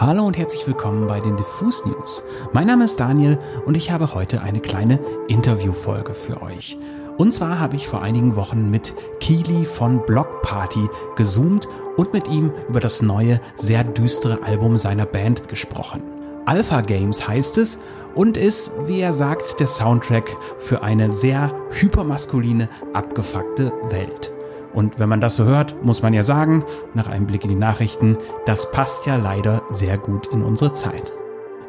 Hallo und herzlich willkommen bei den Diffus News. Mein Name ist Daniel und ich habe heute eine kleine Interviewfolge für euch. Und zwar habe ich vor einigen Wochen mit Kili von Block Party gezoomt und mit ihm über das neue, sehr düstere Album seiner Band gesprochen. Alpha Games heißt es und ist, wie er sagt, der Soundtrack für eine sehr hypermaskuline, abgefuckte Welt. Und wenn man das so hört, muss man ja sagen, nach einem Blick in die Nachrichten, das passt ja leider sehr gut in unsere Zeit.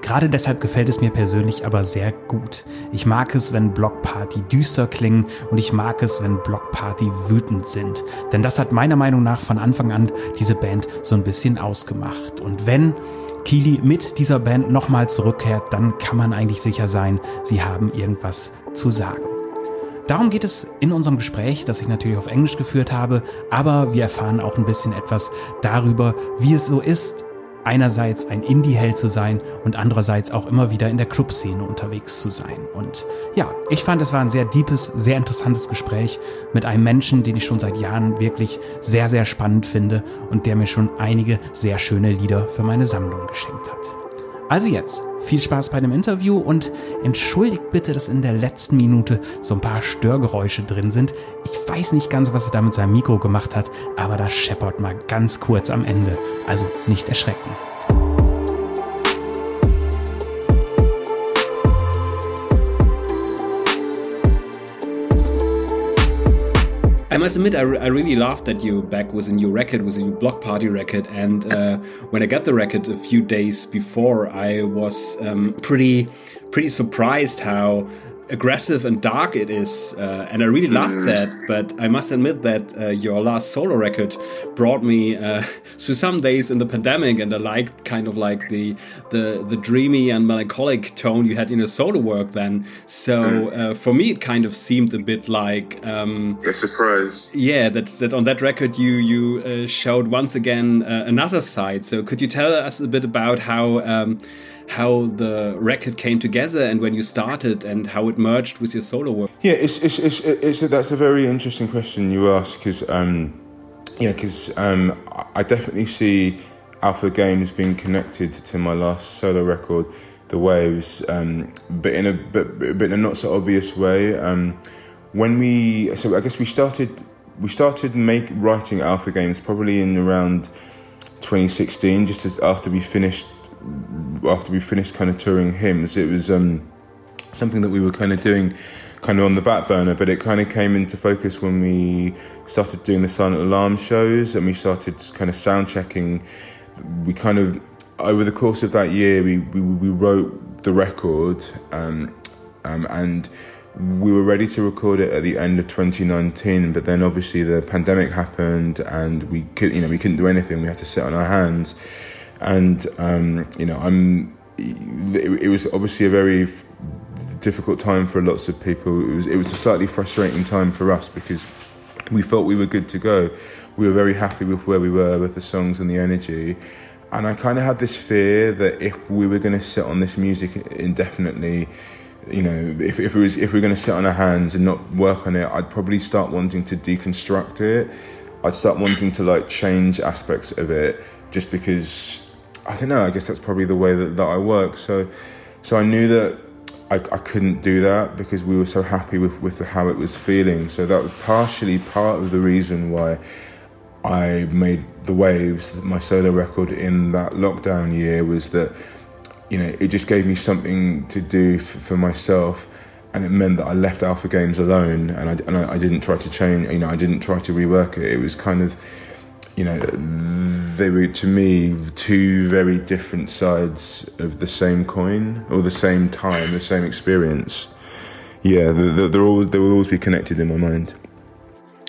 Gerade deshalb gefällt es mir persönlich aber sehr gut. Ich mag es, wenn Blockparty düster klingen und ich mag es, wenn Blockparty wütend sind. Denn das hat meiner Meinung nach von Anfang an diese Band so ein bisschen ausgemacht. Und wenn Kili mit dieser Band nochmal zurückkehrt, dann kann man eigentlich sicher sein, sie haben irgendwas zu sagen. Darum geht es in unserem Gespräch, das ich natürlich auf Englisch geführt habe, aber wir erfahren auch ein bisschen etwas darüber, wie es so ist, einerseits ein Indie-Held zu sein und andererseits auch immer wieder in der Clubszene unterwegs zu sein. Und ja, ich fand, es war ein sehr deepes, sehr interessantes Gespräch mit einem Menschen, den ich schon seit Jahren wirklich sehr, sehr spannend finde und der mir schon einige sehr schöne Lieder für meine Sammlung geschenkt hat. Also jetzt, viel Spaß bei dem Interview und entschuldigt bitte, dass in der letzten Minute so ein paar Störgeräusche drin sind. Ich weiß nicht ganz, was er da mit seinem Mikro gemacht hat, aber das scheppert mal ganz kurz am Ende. Also nicht erschrecken. I must admit, I, re I really laughed that your back with a new record, with a new Bloc Party record. And uh, when I got the record a few days before, I was um, pretty, pretty surprised how aggressive and dark it is, uh, and I really loved mm. that. But I must admit that uh, your last solo record brought me uh, through some days in the pandemic, and I liked kind of like the the the dreamy and melancholic tone you had in your solo work then. So mm. Uh, for me, it kind of seemed a bit like um, a surprise. Yeah, that that on that record you you uh, showed once again uh, another side. So could you tell us a bit about how? Um, how the record came together and when you started and how it merged with your solo work. Yeah, it's it's it's, it's a, that's a very interesting question you ask because um, yeah, because um, I definitely see Alpha Games being connected to my last solo record, The Waves, um, but in a but, but in a not so obvious way. Um, when we so I guess we started we started make writing Alpha Games probably in around 2016, just as after we finished after we finished kind of touring hymns, it was um, something that we were kind of doing kind of on the back burner, but it kind of came into focus when we started doing the silent alarm shows and we started kind of sound checking. We kind of over the course of that year, we we, we wrote the record, um, um, and we were ready to record it at the end of 2019. But then obviously the pandemic happened, and we could you know we couldn't do anything. We had to sit on our hands and um, you know, I'm. It, it, was obviously a very difficult time for lots of people. It was it was a slightly frustrating time for us because we felt we were good to go. We were very happy with where we were with the songs and the energy. And I kind of had this fear that if we were going to sit on this music indefinitely, you know, if, if, it was, if we were going to sit on our hands and not work on it, I'd probably start wanting to deconstruct it. I'd start wanting to like change aspects of it just because I don't know. I guess that's probably the way that, that I work. So, so I knew that I, I couldn't do that because we were so happy with, with how it was feeling. So that was partially part of the reason why I made the waves, my solo record in that lockdown year, was that you know it just gave me something to do f- for myself, and it meant that I left Alpha Games alone, and I and I, I didn't try to change. You know, I didn't try to rework it. It was kind of you know, they were to me two very different sides of the same coin or the same time, the same experience. Yeah, they're, they're always, they will always be connected in my mind.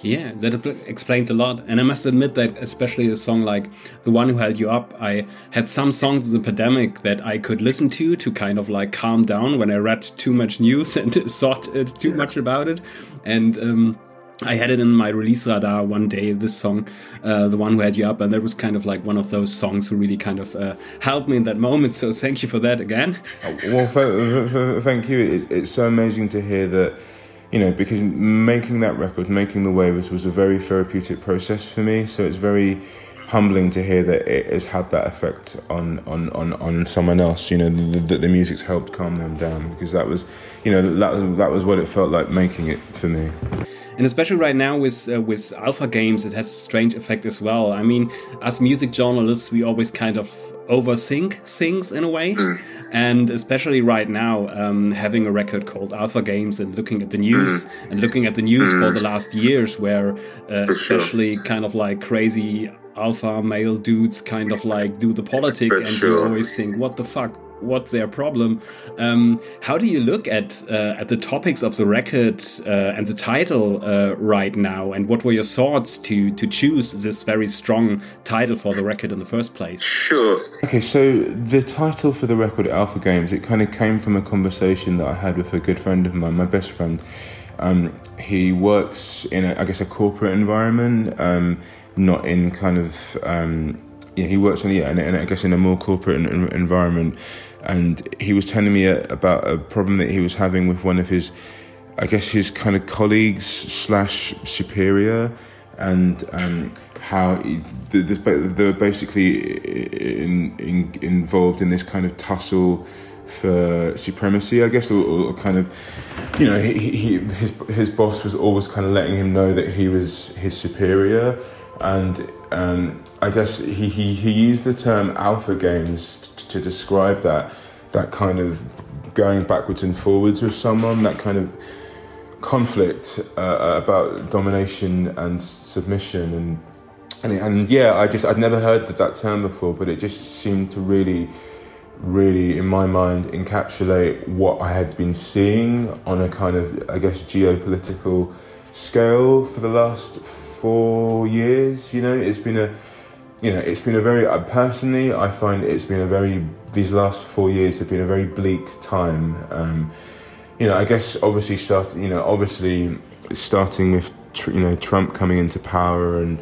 Yeah, that explains a lot. And I must admit that, especially a song like The One Who Held You Up, I had some songs in the pandemic that I could listen to to kind of like calm down when I read too much news and thought uh, too much about it. And, um, I had it in my release radar one day, this song, uh, the one who had you up, and that was kind of like one of those songs who really kind of uh, helped me in that moment. So thank you for that again. well, thank you. It's so amazing to hear that, you know, because making that record, making the waves was a very therapeutic process for me. So it's very humbling to hear that it has had that effect on on on, on someone else. You know, that the, the music's helped calm them down because that was, you know, that was that was what it felt like making it for me. And especially right now with uh, with alpha games, it has a strange effect as well. I mean, as music journalists, we always kind of overthink things in a way. Mm. And especially right now, um, having a record called Alpha Games and looking at the news mm. and looking at the news for the last years, where uh, especially kind of like crazy alpha male dudes kind of like do the politic, and you always think, what the fuck? What's their problem? Um, how do you look at uh, at the topics of the record uh, and the title uh, right now? And what were your thoughts to to choose this very strong title for the record in the first place? Sure. Okay, so the title for the record, Alpha Games, it kind of came from a conversation that I had with a good friend of mine, my best friend. Um, he works in, a, I guess, a corporate environment. Um, not in kind of um, yeah, he works in yeah, and I guess in a more corporate environment. And he was telling me a, about a problem that he was having with one of his, I guess his kind of colleagues slash superior, and um, how he, they were basically in, in, involved in this kind of tussle for supremacy, I guess, or, or, kind of, you know, he, he, his his boss was always kind of letting him know that he was his superior, and um, I guess he, he, he used the term alpha games t- to describe that that kind of going backwards and forwards with someone, that kind of conflict uh, about domination and submission and and, and yeah, I just I'd never heard that, that term before, but it just seemed to really, really, in my mind, encapsulate what I had been seeing on a kind of I guess geopolitical scale for the last four years. You know, it's been a, you know, it's been a very personally. I find it's been a very these last four years have been a very bleak time. Um, you know, I guess obviously start. You know, obviously starting with you know Trump coming into power and.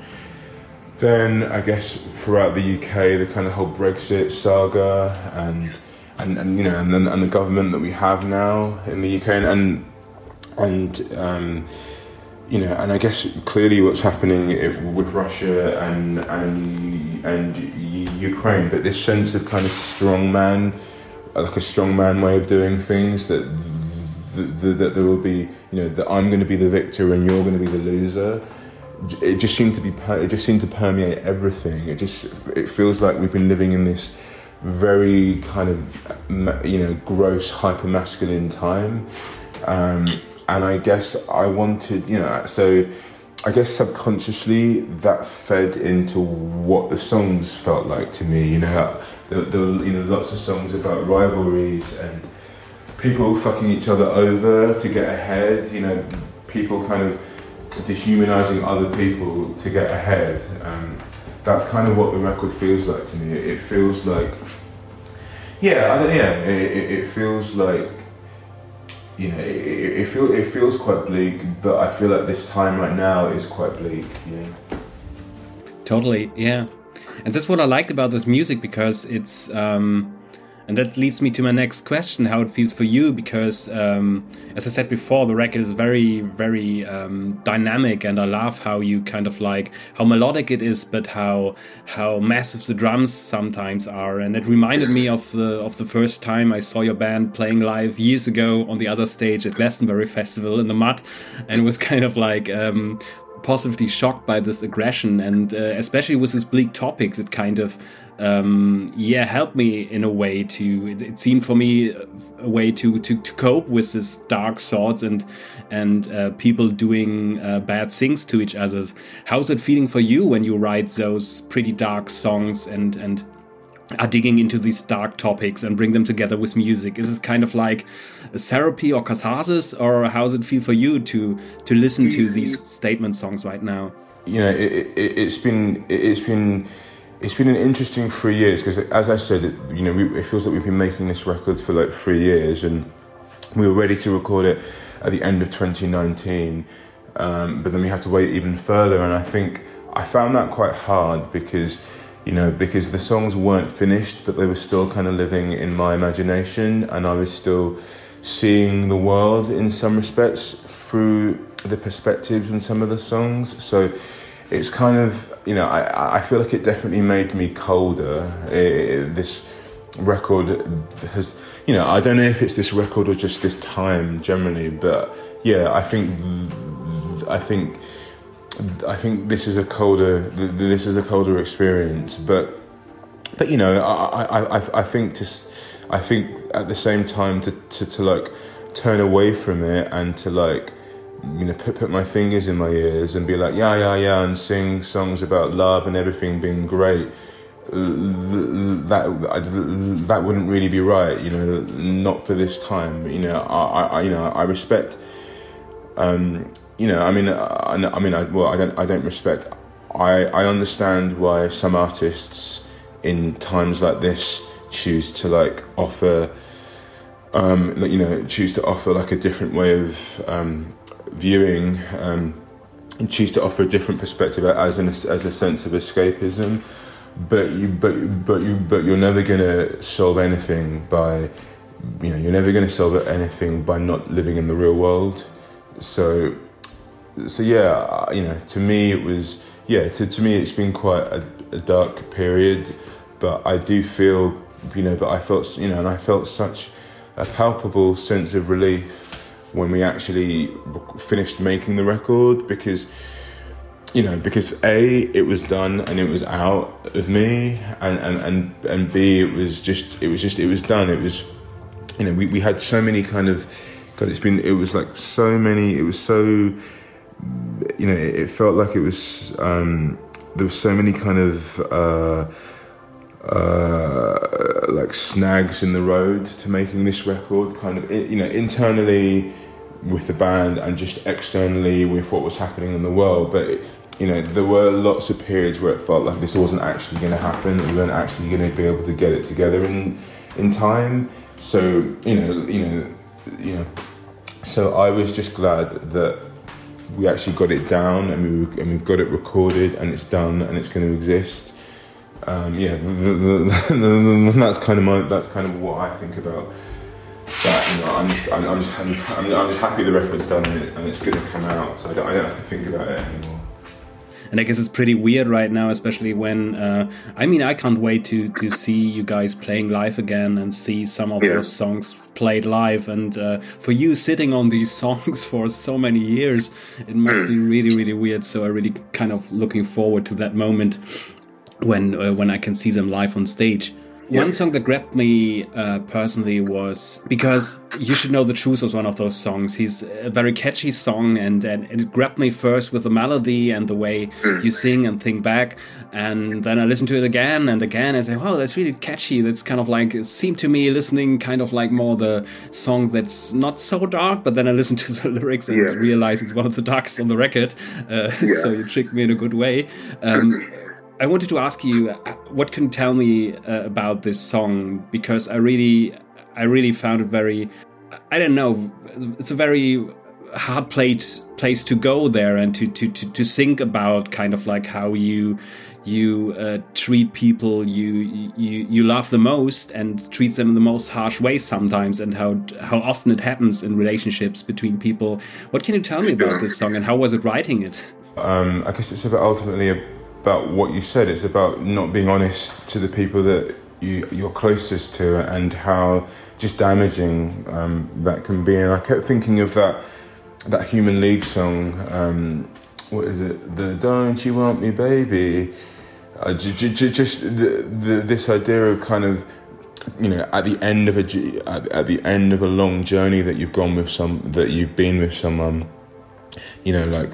Then I guess throughout the UK, the kind of whole Brexit saga and and, and you know and, then and the government that we have now in the UK and and, and um, you know, and I guess clearly what's happening with Russia and and and Ukraine, but this sense of kind of strong man, like a strong man way of doing things that that, that there will be, you know, that I'm going to be the victor and you're going to be the loser. It just seemed to be, it just seemed to permeate everything. It just, it feels like we've been living in this very kind of, you know, gross, hyper masculine time. Um, and I guess I wanted, you know, so I guess subconsciously that fed into what the songs felt like to me. You know, there, there were you know lots of songs about rivalries and people fucking each other over to get ahead. You know, people kind of dehumanizing other people to get ahead. Um, that's kind of what the record feels like to me. It feels like, yeah, I don't, yeah, it, it, it feels like you know, it, it, feel, it feels quite bleak, but I feel like this time right now is quite bleak, you know. Totally, yeah. And that's what I liked about this music because it's um, and that leads me to my next question how it feels for you, because um, as I said before, the record is very, very um, dynamic, and I love how you kind of like how melodic it is, but how how massive the drums sometimes are. And it reminded me of the of the first time I saw your band playing live years ago on the other stage at Glastonbury Festival in the mud, and was kind of like um, positively shocked by this aggression and uh, especially with these bleak topics it kind of um, yeah helped me in a way to it, it, seemed for me a way to, to to cope with this dark thoughts and and uh, people doing uh, bad things to each other how's it feeling for you when you write those pretty dark songs and and are digging into these dark topics and bring them together with music? Is this kind of like a therapy or catharsis, or how does it feel for you to to listen to these statement songs right now? You know, it, it, it's been it's been it's been an interesting three years because, as I said, it, you know, we, it feels like we've been making this record for like three years, and we were ready to record it at the end of 2019, um, but then we had to wait even further, and I think I found that quite hard because you know, because the songs weren't finished, but they were still kind of living in my imagination, and I was still seeing the world in some respects through the perspectives in some of the songs. So it's kind of you know, I, I feel like it definitely made me colder. It, this record has, you know, I don't know if it's this record or just this time generally, but yeah, I think, I think, I think this is a colder, this is a colder experience, but, but you know, I, I, I, think to, I think at the same time to, to, to like turn away from it and to like you know, put, put my fingers in my ears and be like, yeah, yeah, yeah, and sing songs about love and everything being great. That that wouldn't really be right, you know. Not for this time, you know. I, I you know, I respect. Um, you know, I mean, I, I mean, I, well, I don't, I don't respect. I, I understand why some artists in times like this choose to like offer um, you know, choose to offer like a different way of um, viewing um, and choose to offer a different perspective as an as a sense of escapism. But you but but you but you're never gonna solve anything by you know you're never gonna solve anything by not living in the real world. So so yeah, you know, to me it was yeah to to me it's been quite a, a dark period, but I do feel you know, but I felt you know, and I felt such a palpable sense of relief when we actually finished making the record because you know because a it was done and it was out of me and and and, and b it was just it was just it was done. It was you know we, we had so many kind of god it's been it was like so many it was so you know it, felt like it was um there was so many kind of uh uh, like snags in the road to making this record, kind of you know internally with the band and just externally with what was happening in the world. But you know there were lots of periods where it felt like this wasn't actually going to happen. We weren't actually going to be able to get it together in in time. So you know you know you know. So I was just glad that we actually got it down and we and we got it recorded and it's done and it's going to exist um, yeah, the, the, the, that's kind of my, that's kind of what I think about that. You know, I'm just, I'm, I'm just, I'm, I'm, just happy the record's done and, it, and it's going to come out, so I don't, I don't have to think about it anymore and I guess it's pretty weird right now, especially when uh, I mean I can't wait to to see you guys playing live again and see some of yeah. those songs played live. And uh, for you sitting on these songs for so many years, it must be hmm. really really weird. So I really kind of looking forward to that moment when uh, when I can see them live on stage. Yeah. One song that grabbed me uh, personally was because you should know the truth was one of those songs. He's a very catchy song, and, and it grabbed me first with the melody and the way mm. you sing and think back. And then I listened to it again and again and say, "Wow, that's really catchy." That's kind of like it seemed to me listening kind of like more the song that's not so dark. But then I listened to the lyrics and yeah. realized it's one of the darkest on the record. Uh, yeah. so you tricked me in a good way. Um, I wanted to ask you, uh, what can you tell me uh, about this song? Because I really, I really found it very, I don't know, it's a very hard plate place to go there and to to to, to think about kind of like how you you uh, treat people you you you love the most and treat them in the most harsh way sometimes and how how often it happens in relationships between people what can you tell me about this song and how was it writing it um, i guess it's about ultimately a about what you said. It's about not being honest to the people that you, you're closest to and how just damaging um, that can be. And I kept thinking of that that Human League song. Um, what is it? The Don't You Want Me, Baby? Uh, j- j- just the, the, this idea of kind of you know at the end of a at, at the end of a long journey that you've gone with some that you've been with someone you know, like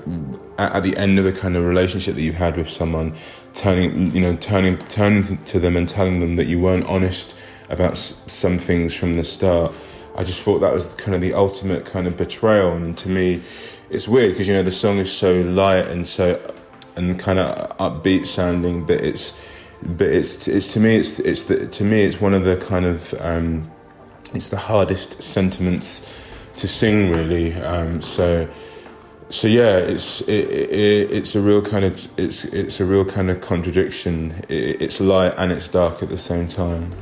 at, at, the end of the kind of relationship that you've had with someone, turning, you know, turning, turning to them and telling them that you weren't honest about some things from the start. I just thought that was kind of the ultimate kind of betrayal, and to me, it's weird because you know the song is so light and so and kind of upbeat sounding, but it's but it's it's to me it's it's the, to me it's one of the kind of um, it's the hardest sentiments to sing really. Um, so so yeah, it's it, it, it's a real kind of it's it's a real kind of contradiction. It, it's light and it's dark at the same time.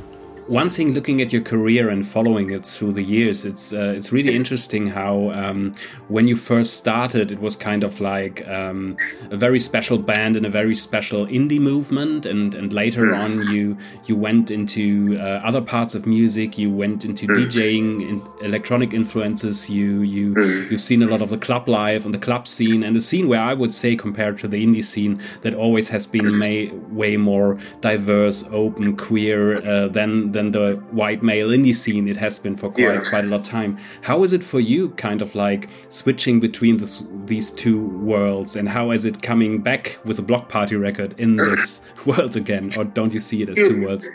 One thing, looking at your career and following it through the years, it's uh, it's really interesting how um, when you first started, it was kind of like um, a very special band and a very special indie movement, and and later mm. on you you went into uh, other parts of music. You went into mm. DJing, in electronic influences. You you mm. you've seen a lot of the club life and the club scene, and the scene where I would say compared to the indie scene that always has been may, way more diverse, open, queer uh, than than the white male indie scene it has been for quite yeah. quite a lot of time. How is it for you, kind of like switching between this, these two worlds, and how is it coming back with a Bloc Party record in this world again, or don't you see it as two worlds?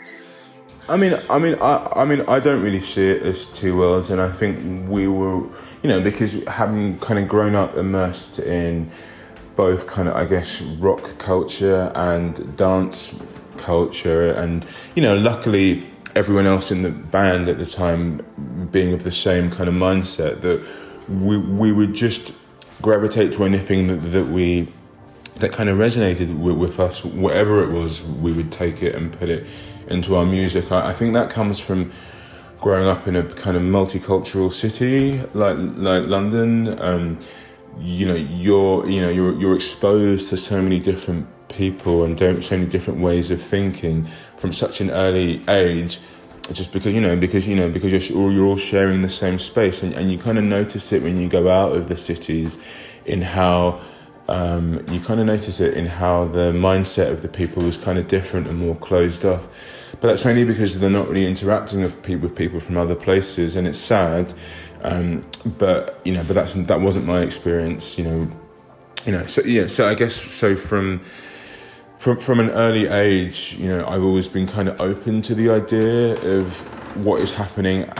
I mean, I mean, I, I mean, I don't really see it as two worlds, and I think we were, you know, because having kind of grown up immersed in both kind of, I guess, rock culture and dance culture, and you know, luckily everyone else in the band at the time being of the same kind of mindset that we we would just gravitate to anything that, that we that kind of resonated with, with, us. Whatever it was we would take it and put it into our music. I, I, think that comes from growing up in a kind of multicultural city like like London. Um, you know you're you know you're you're exposed to so many different people and don't so many different ways of thinking from such an early age just because you know because you know because you're all, you're all sharing the same space and, and you kind of notice it when you go out of the cities in how um, you kind of notice it in how the mindset of the people is kind of different and more closed off. But that's only because they're not really interacting with people with people from other places and it's sad um, but you know but that's that wasn't my experience you know. You know so yeah so I guess so from from from an early age, you know, I've always been kind of open to the idea of what is happening,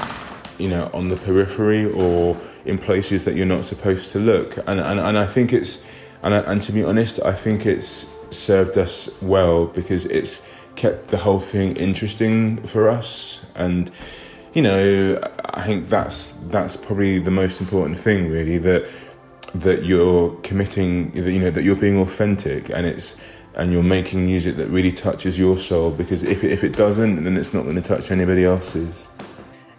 you know, on the periphery or in places that you're not supposed to look. And and, and I think it's and I, and to be honest, I think it's served us well because it's kept the whole thing interesting for us and you know i think that's that's probably the most important thing really that that you're committing that you know that you're being authentic and it's and you're making music that really touches your soul because if it, if it doesn't then it's not going to touch anybody else's.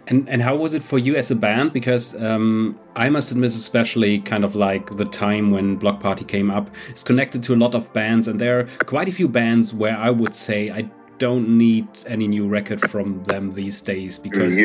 And and how was it for you as a band? Because um, i must admit especially kind of like the time when bloc party came up is connected to a lot of bands and there are quite a few bands where i would say i don't need any new record from them these days because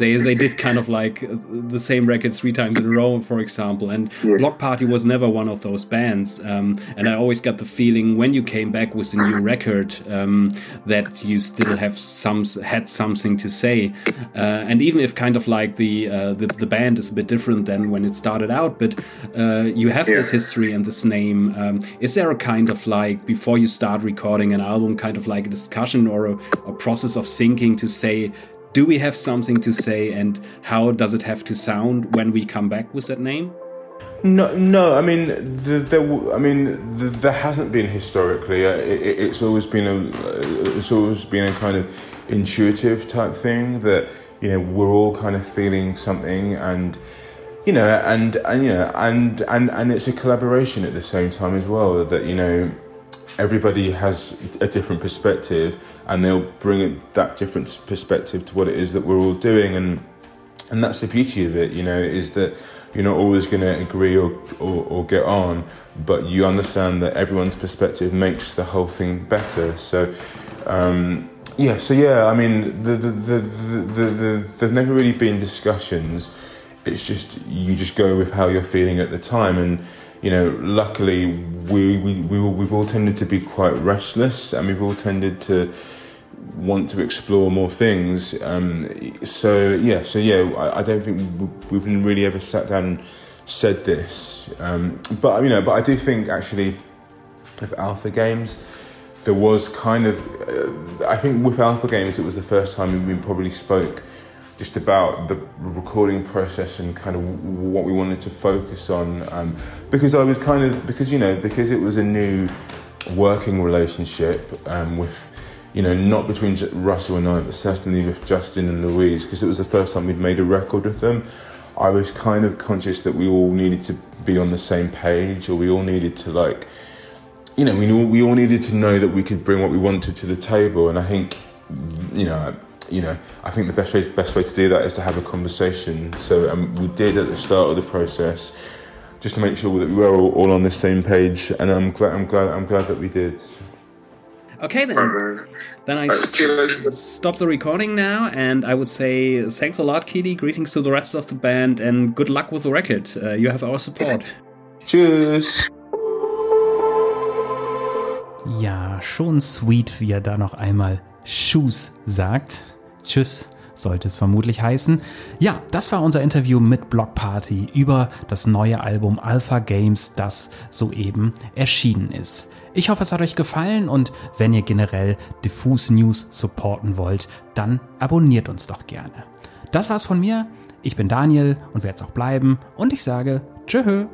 they they did kind of like the same record three times in a row, for example. And yeah. Bloc Party was never one of those bands. Um, and I always got the feeling when you came back with a new record um, that you still have some had something to say. Uh, and even if kind of like the, uh, the, the band is a bit different than when it started out, but uh, you have yeah. this history and this name. Um, is there a kind of like before you start recording an album, kind of like a discussion or a, a process of thinking to say, do we have something to say and how does it have to sound when we come back with that name? No, no. I mean, the, there. I mean, the, there hasn't been historically. Uh, it, it's always been a. Uh, it's always been a kind of intuitive type thing that you know we're all kind of feeling something and you know and and you know and and and it's a collaboration at the same time as well that you know everybody has a different perspective and they'll bring that different perspective to what it is that we're all doing and and that's the beauty of it you know is that you're not always going to agree or, or, or, get on but you understand that everyone's perspective makes the whole thing better. So um, yeah so yeah i mean the the, the, the, the, there's never really been discussions. It's just you just go with how you're feeling at the time and you know, luckily we, we, we, we've all tended to be quite restless and we've all tended to want to explore more things. Um, so, yeah, so yeah, I, I, don't think we've really ever sat down and said this. Um, but, you know, but I do think actually with Alpha Games, there was kind of, uh, I think with Alpha Games, it was the first time we probably spoke just about the recording process and kind of what we wanted to focus on. Um, because I was kind of because you know because it was a new working relationship um, with you know not between Russell and I, but certainly with Justin and Louise because it was the first time we'd made a record with them. I was kind of conscious that we all needed to be on the same page, or we all needed to like, you know, we all, we all needed to know that we could bring what we wanted to the table. And I think, you know, you know, I think the best way best way to do that is to have a conversation. So um, we did at the start of the process, just to make sure that we were all, all on the same page, and I'm glad I'm glad I'm glad that we did. Okay then. Then I s- stop the recording now, and I would say thanks a lot, Kele. Greetings to the rest of the band, and good luck with the record. Uh, you have our support. Tschüss. Ja, schon sweet, wie er da noch einmal Shoes sagt. Tschüss sollte es vermutlich heißen. Ja, das war unser Interview mit Block Party über das neue Album Alpha Games, das soeben erschienen ist. Ich hoffe, es hat euch gefallen und wenn ihr generell Diffus News supporten wollt, dann abonniert uns doch gerne. Das war's von mir. Ich bin Daniel und werde es auch bleiben und ich sage Tschö.